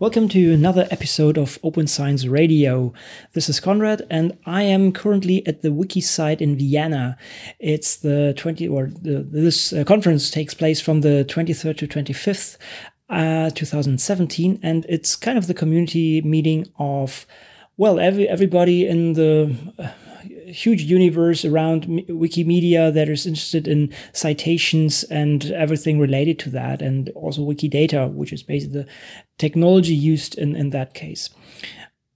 Welcome to another episode of Open Science Radio. This is Conrad, and I am currently at the WikiCite in Vienna. It's the 20 or the, this uh, conference takes place from the 23rd to 25th, uh, 2017, and it's kind of the community meeting of well, every everybody in the huge universe around Wikimedia that is interested in citations and everything related to that, and also Wikidata, which is basically the technology used in, in that case.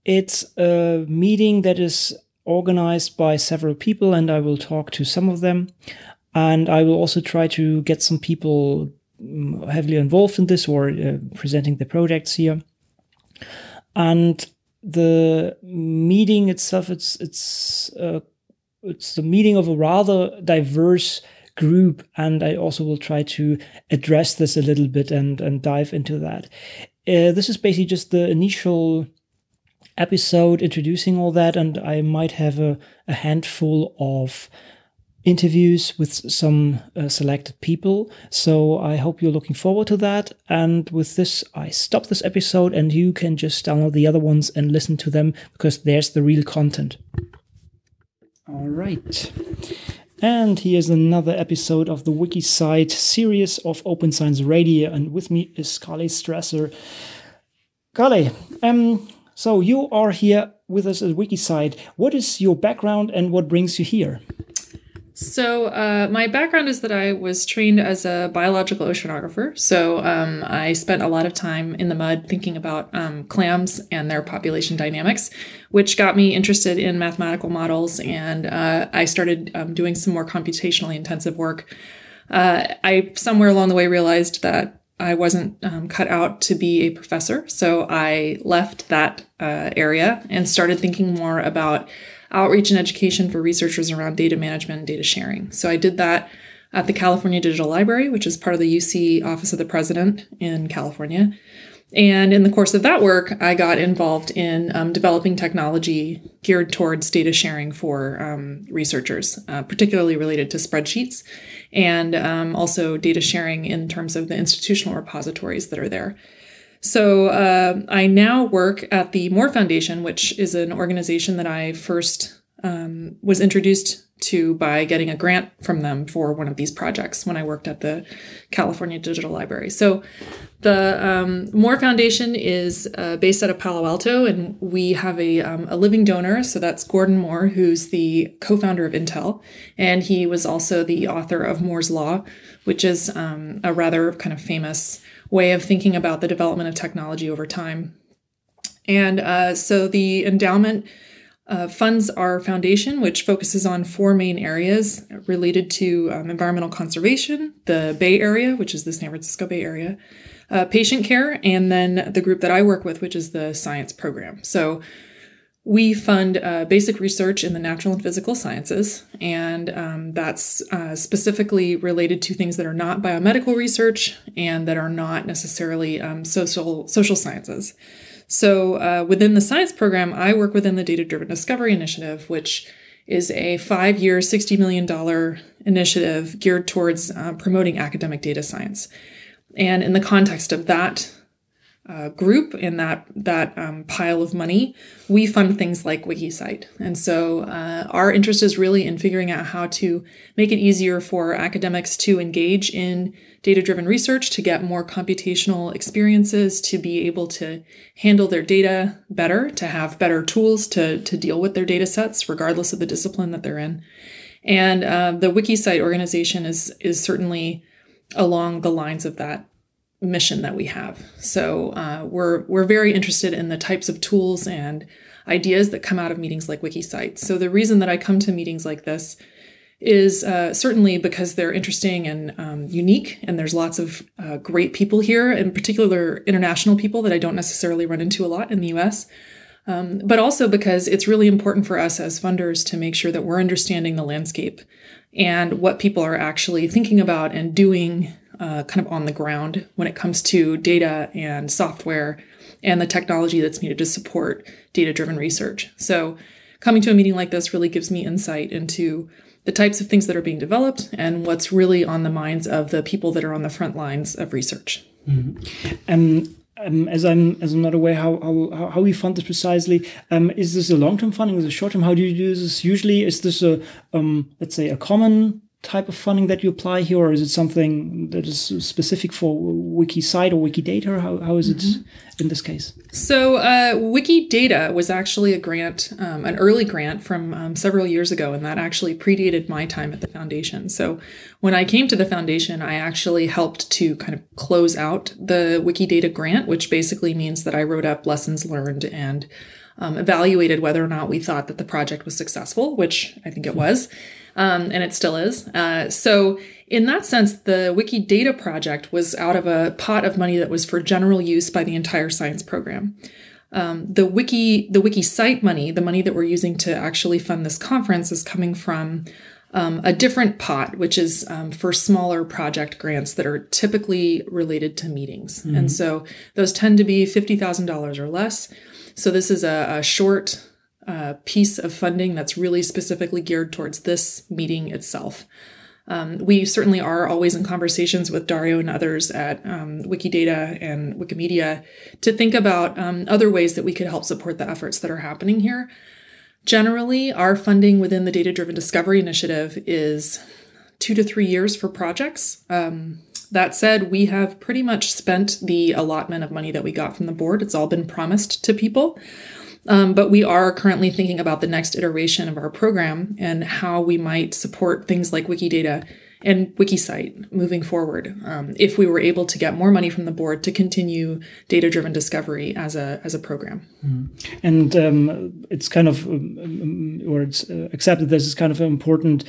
It's a meeting that is organized by several people, and I will talk to some of them. And I will also try to get some people mm, heavily involved in this or uh, presenting the projects here. And the meeting itself, it's it's uh, it's the meeting of a rather diverse group, and I also will try to address this a little bit and and dive into that. Uh, this is basically just the initial episode introducing all that, and I might have a, a handful of interviews with some uh, selected people. So I hope you're looking forward to that. And with this, I stop this episode and you can just download the other ones and listen to them because there's the real content. All right. And here's another episode of the WikiCite series of Open Science Radio. And with me is Carly Strasser. Carly, um, so you are here with us at WikiCite. What is your background and what brings you here? So, uh, my background is that I was trained as a biological oceanographer. So, um, I spent a lot of time in the mud thinking about um, clams and their population dynamics, which got me interested in mathematical models. And uh, I started um, doing some more computationally intensive work. Uh, I somewhere along the way realized that I wasn't um, cut out to be a professor. So, I left that uh, area and started thinking more about outreach and education for researchers around data management and data sharing. So I did that at the California Digital Library, which is part of the UC Office of the President in California. And in the course of that work, I got involved in um, developing technology geared towards data sharing for um, researchers, uh, particularly related to spreadsheets, and um, also data sharing in terms of the institutional repositories that are there. So uh, I now work at the Moore Foundation, which is an organization that I first um, was introduced to by getting a grant from them for one of these projects when I worked at the California Digital Library. So the um, Moore Foundation is uh, based out of Palo Alto, and we have a, um, a living donor. So that's Gordon Moore, who's the co founder of Intel. And he was also the author of Moore's Law, which is um, a rather kind of famous way of thinking about the development of technology over time. And uh, so the endowment uh, funds our foundation, which focuses on four main areas related to um, environmental conservation, the Bay Area, which is the San Francisco Bay Area, uh, patient care, and then the group that I work with, which is the science program. So we fund uh, basic research in the natural and physical sciences, and um, that's uh, specifically related to things that are not biomedical research and that are not necessarily um, social social sciences. So uh, within the science program, I work within the Data Driven Discovery Initiative, which is a five-year, sixty million dollar initiative geared towards uh, promoting academic data science. And in the context of that uh, group in that that um, pile of money, we fund things like WikiCite, and so uh, our interest is really in figuring out how to make it easier for academics to engage in data-driven research, to get more computational experiences, to be able to handle their data better, to have better tools to to deal with their data sets, regardless of the discipline that they're in. And uh, the WikiCite organization is is certainly along the lines of that mission that we have. So uh, we're we're very interested in the types of tools and ideas that come out of meetings like WikiCite. So the reason that I come to meetings like this is uh, certainly because they're interesting and um, unique, and there's lots of uh, great people here, in particular international people that I don't necessarily run into a lot in the U.S. Um, but also because it's really important for us as funders to make sure that we're understanding the landscape and what people are actually thinking about and doing uh, kind of on the ground when it comes to data and software and the technology that's needed to support data driven research. So, coming to a meeting like this really gives me insight into the types of things that are being developed and what's really on the minds of the people that are on the front lines of research. Mm-hmm. Um, um, as I'm as I'm not aware how how, how we fund this precisely, um, is this a long term funding? Is it short term? How do you do this usually? Is this a um, let's say a common type of funding that you apply here, or is it something that is specific for WikiCite or Wikidata? How, how is it mm-hmm. in this case? So, uh, Wikidata was actually a grant, um, an early grant from um, several years ago, and that actually predated my time at the foundation. So, when I came to the foundation, I actually helped to kind of close out the Wikidata grant, which basically means that I wrote up lessons learned and um, evaluated whether or not we thought that the project was successful, which I think it was um, and it still is. Uh, so, in that sense, the Wikidata project was out of a pot of money that was for general use by the entire science program. Um, the wiki, the WikiCite money, the money that we're using to actually fund this conference, is coming from um, a different pot, which is um, for smaller project grants that are typically related to meetings. Mm-hmm. And so those tend to be $50,000 or less. So this is a, a short uh, piece of funding that's really specifically geared towards this meeting itself. Um, we certainly are always in conversations with Dario and others at um, Wikidata and Wikimedia to think about um, other ways that we could help support the efforts that are happening here. Generally, our funding within the Data Driven Discovery Initiative is two to three years for projects. Um, that said, we have pretty much spent the allotment of money that we got from the board. It's all been promised to people. Um, but we are currently thinking about the next iteration of our program and how we might support things like Wikidata and WikiCite moving forward. Um, if we were able to get more money from the board to continue data-driven discovery as a as a program, mm. and um, it's kind of um, um, or it's uh, accepted this is kind of an important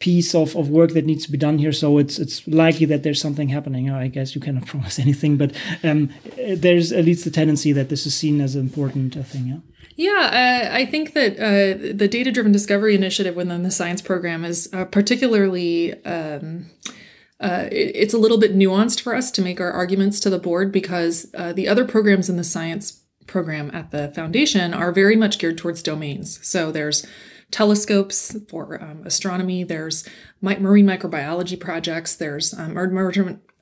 piece of, of work that needs to be done here. So it's it's likely that there's something happening. I guess you cannot promise anything, but um, there's at least the tendency that this is seen as an important uh, thing. Yeah. Yeah, uh, I think that uh, the data driven discovery initiative within the science program is uh, particularly. Um, uh, it, it's a little bit nuanced for us to make our arguments to the board because uh, the other programs in the science program at the foundation are very much geared towards domains. So there's telescopes for um, astronomy. There's marine microbiology projects. There's um,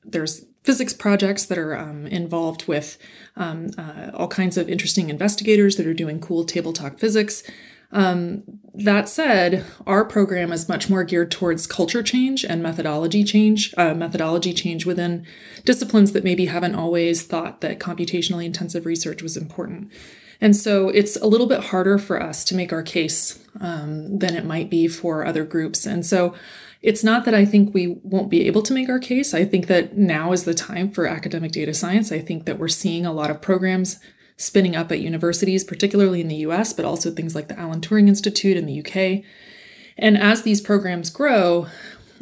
there's physics projects that are um, involved with um, uh, all kinds of interesting investigators that are doing cool tabletop physics. Um, that said, our program is much more geared towards culture change and methodology change, uh, methodology change within disciplines that maybe haven't always thought that computationally intensive research was important. And so it's a little bit harder for us to make our case um, than it might be for other groups. And so it's not that I think we won't be able to make our case. I think that now is the time for academic data science. I think that we're seeing a lot of programs spinning up at universities, particularly in the US, but also things like the Alan Turing Institute in the UK. And as these programs grow,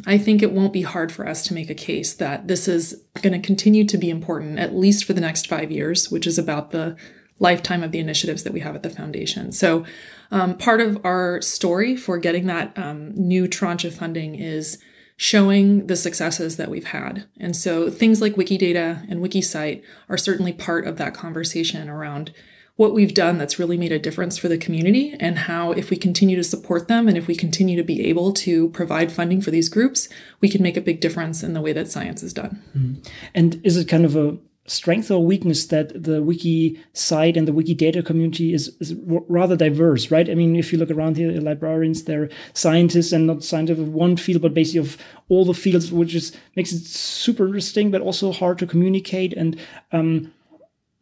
I think it won't be hard for us to make a case that this is going to continue to be important, at least for the next five years, which is about the lifetime of the initiatives that we have at the foundation. So, um, part of our story for getting that um, new tranche of funding is showing the successes that we've had. And so, things like Wikidata and WikiCite are certainly part of that conversation around what we've done that's really made a difference for the community and how if we continue to support them and if we continue to be able to provide funding for these groups we can make a big difference in the way that science is done mm-hmm. and is it kind of a strength or weakness that the wiki site and the Wikidata community is, is rather diverse, right? I mean, if you look around here, librarians, they're scientists and not scientists of one field, but basically of all the fields, which is makes it super interesting, but also hard to communicate and um,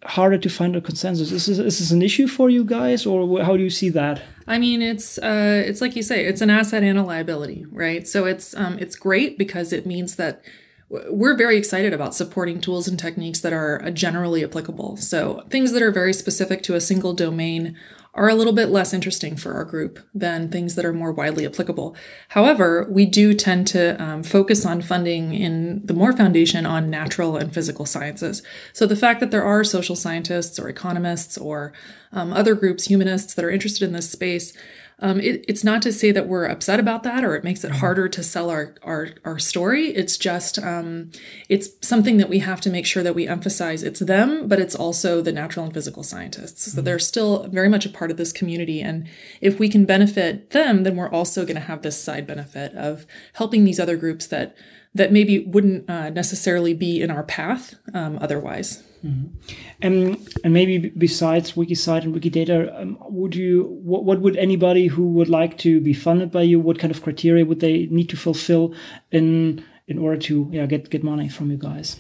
harder to find a consensus. Is this, is this an issue for you guys, or how do you see that? I mean, it's uh, it's like you say, it's an asset and a liability, right? So it's um, it's great because it means that we're very excited about supporting tools and techniques that are generally applicable. So, things that are very specific to a single domain are a little bit less interesting for our group than things that are more widely applicable. However, we do tend to um, focus on funding in the Moore Foundation on natural and physical sciences. So, the fact that there are social scientists or economists or um, other groups, humanists, that are interested in this space um, it, it's not to say that we're upset about that or it makes it mm-hmm. harder to sell our our, our story. It's just um, it's something that we have to make sure that we emphasize. It's them, but it's also the natural and physical scientists. So mm-hmm. they're still very much a part of this community, and if we can benefit them, then we're also going to have this side benefit of helping these other groups that that maybe wouldn't uh, necessarily be in our path um, otherwise. Mm-hmm. And and maybe besides WikiCite and Wikidata, um, would you what, what would anybody who would like to be funded by you? What kind of criteria would they need to fulfill in in order to yeah get get money from you guys?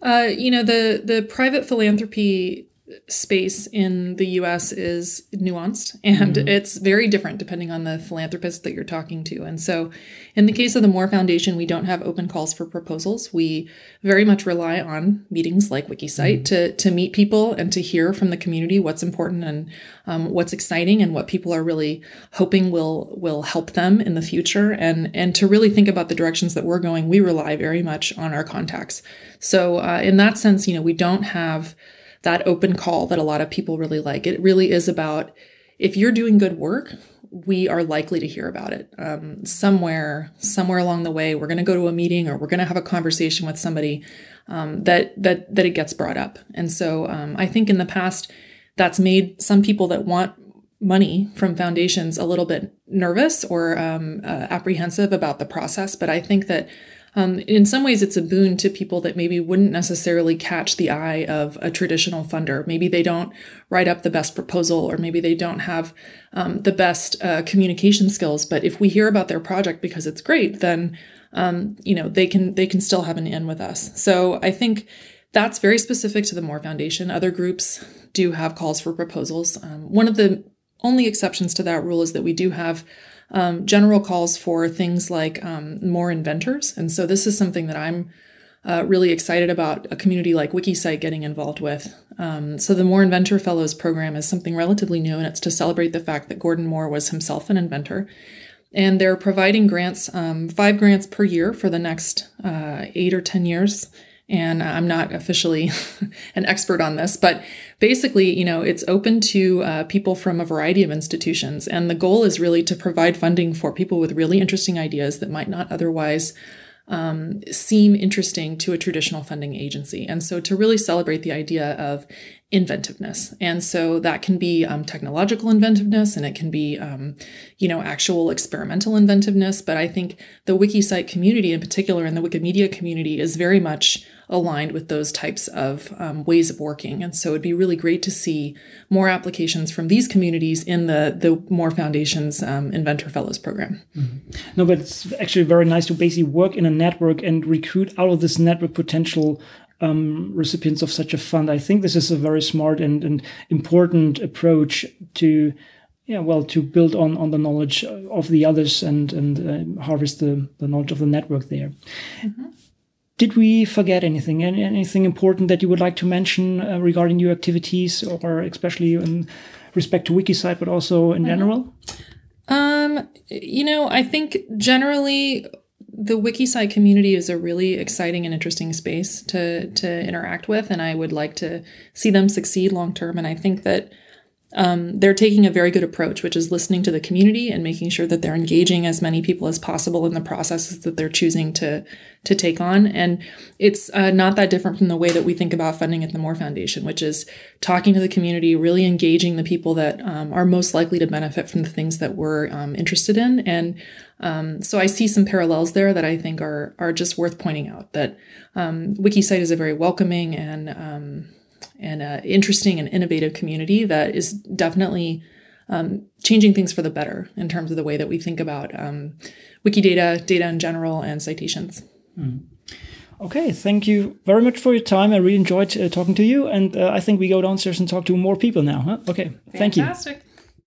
Uh, you know the the private philanthropy space in the US is nuanced and mm-hmm. it's very different depending on the philanthropist that you're talking to. And so, in the case of the Moore Foundation, we don't have open calls for proposals. We very much rely on meetings like WikiCite mm-hmm. to, to meet people and to hear from the community what's important and um, what's exciting and what people are really hoping will will help them in the future. And, and to really think about the directions that we're going, we rely very much on our contacts. So, uh, in that sense, you know, we don't have that open call that a lot of people really like. It really is about if you're doing good work, we are likely to hear about it. Um, somewhere somewhere along the way we're going to go to a meeting or we're going to have a conversation with somebody um, that that that it gets brought up. And so um, i think in the past that's made some people that want money from foundations a little bit nervous or um, uh, apprehensive about the process. But i think that um, in some ways, it's a boon to people that maybe wouldn't necessarily catch the eye of a traditional funder. Maybe they don't write up the best proposal, or maybe they don't have um, the best uh, communication skills. But if we hear about their project because it's great, then um, you know they can they can still have an in with us. So I think that's very specific to the Moore Foundation. Other groups do have calls for proposals. Um, one of the only exceptions to that rule is that we do have um, general calls for things like um, Moore Inventors. And so this is something that I'm uh, really excited about a community like WikiCite getting involved with. Um, so the Moore Inventor Fellows program is something relatively new, and it's to celebrate the fact that Gordon Moore was himself an inventor. And they're providing grants, um, five grants per year for the next uh, eight or 10 years and I'm not officially an expert on this, but basically, you know, it's open to uh, people from a variety of institutions. And the goal is really to provide funding for people with really interesting ideas that might not otherwise um, seem interesting to a traditional funding agency. And so to really celebrate the idea of inventiveness. And so that can be um, technological inventiveness and it can be, um, you know, actual experimental inventiveness. But I think the WikiCite community in particular and the Wikimedia community is very much aligned with those types of um, ways of working. And so it'd be really great to see more applications from these communities in the, the Moore Foundation's um, Inventor Fellows program. Mm-hmm. No, but it's actually very nice to basically work in a network and recruit out of this network potential um, recipients of such a fund. I think this is a very smart and, and important approach to yeah, well, to build on on the knowledge of the others and and uh, harvest the the knowledge of the network there. Mm-hmm. Did we forget anything? Any, Anything important that you would like to mention uh, regarding your activities, or especially in respect to WikiCite, but also in mm-hmm. general? Um, you know, I think generally the WikiCite community is a really exciting and interesting space to to interact with, and I would like to see them succeed long term. And I think that um, they're taking a very good approach, which is listening to the community and making sure that they're engaging as many people as possible in the processes that they're choosing to to take on. And it's uh, not that different from the way that we think about funding at the Moore Foundation, which is talking to the community, really engaging the people that um, are most likely to benefit from the things that we're um, interested in. And um, so I see some parallels there that I think are are just worth pointing out. That um, WikiCite is a very welcoming and um, and uh, interesting and innovative community that is definitely um, changing things for the better in terms of the way that we think about um, Wikidata, data in general, and citations. Mm. Okay, thank you very much for your time. I really enjoyed uh, talking to you, and uh, I think we go downstairs and talk to more people now. Huh? Okay, Fantastic. thank you.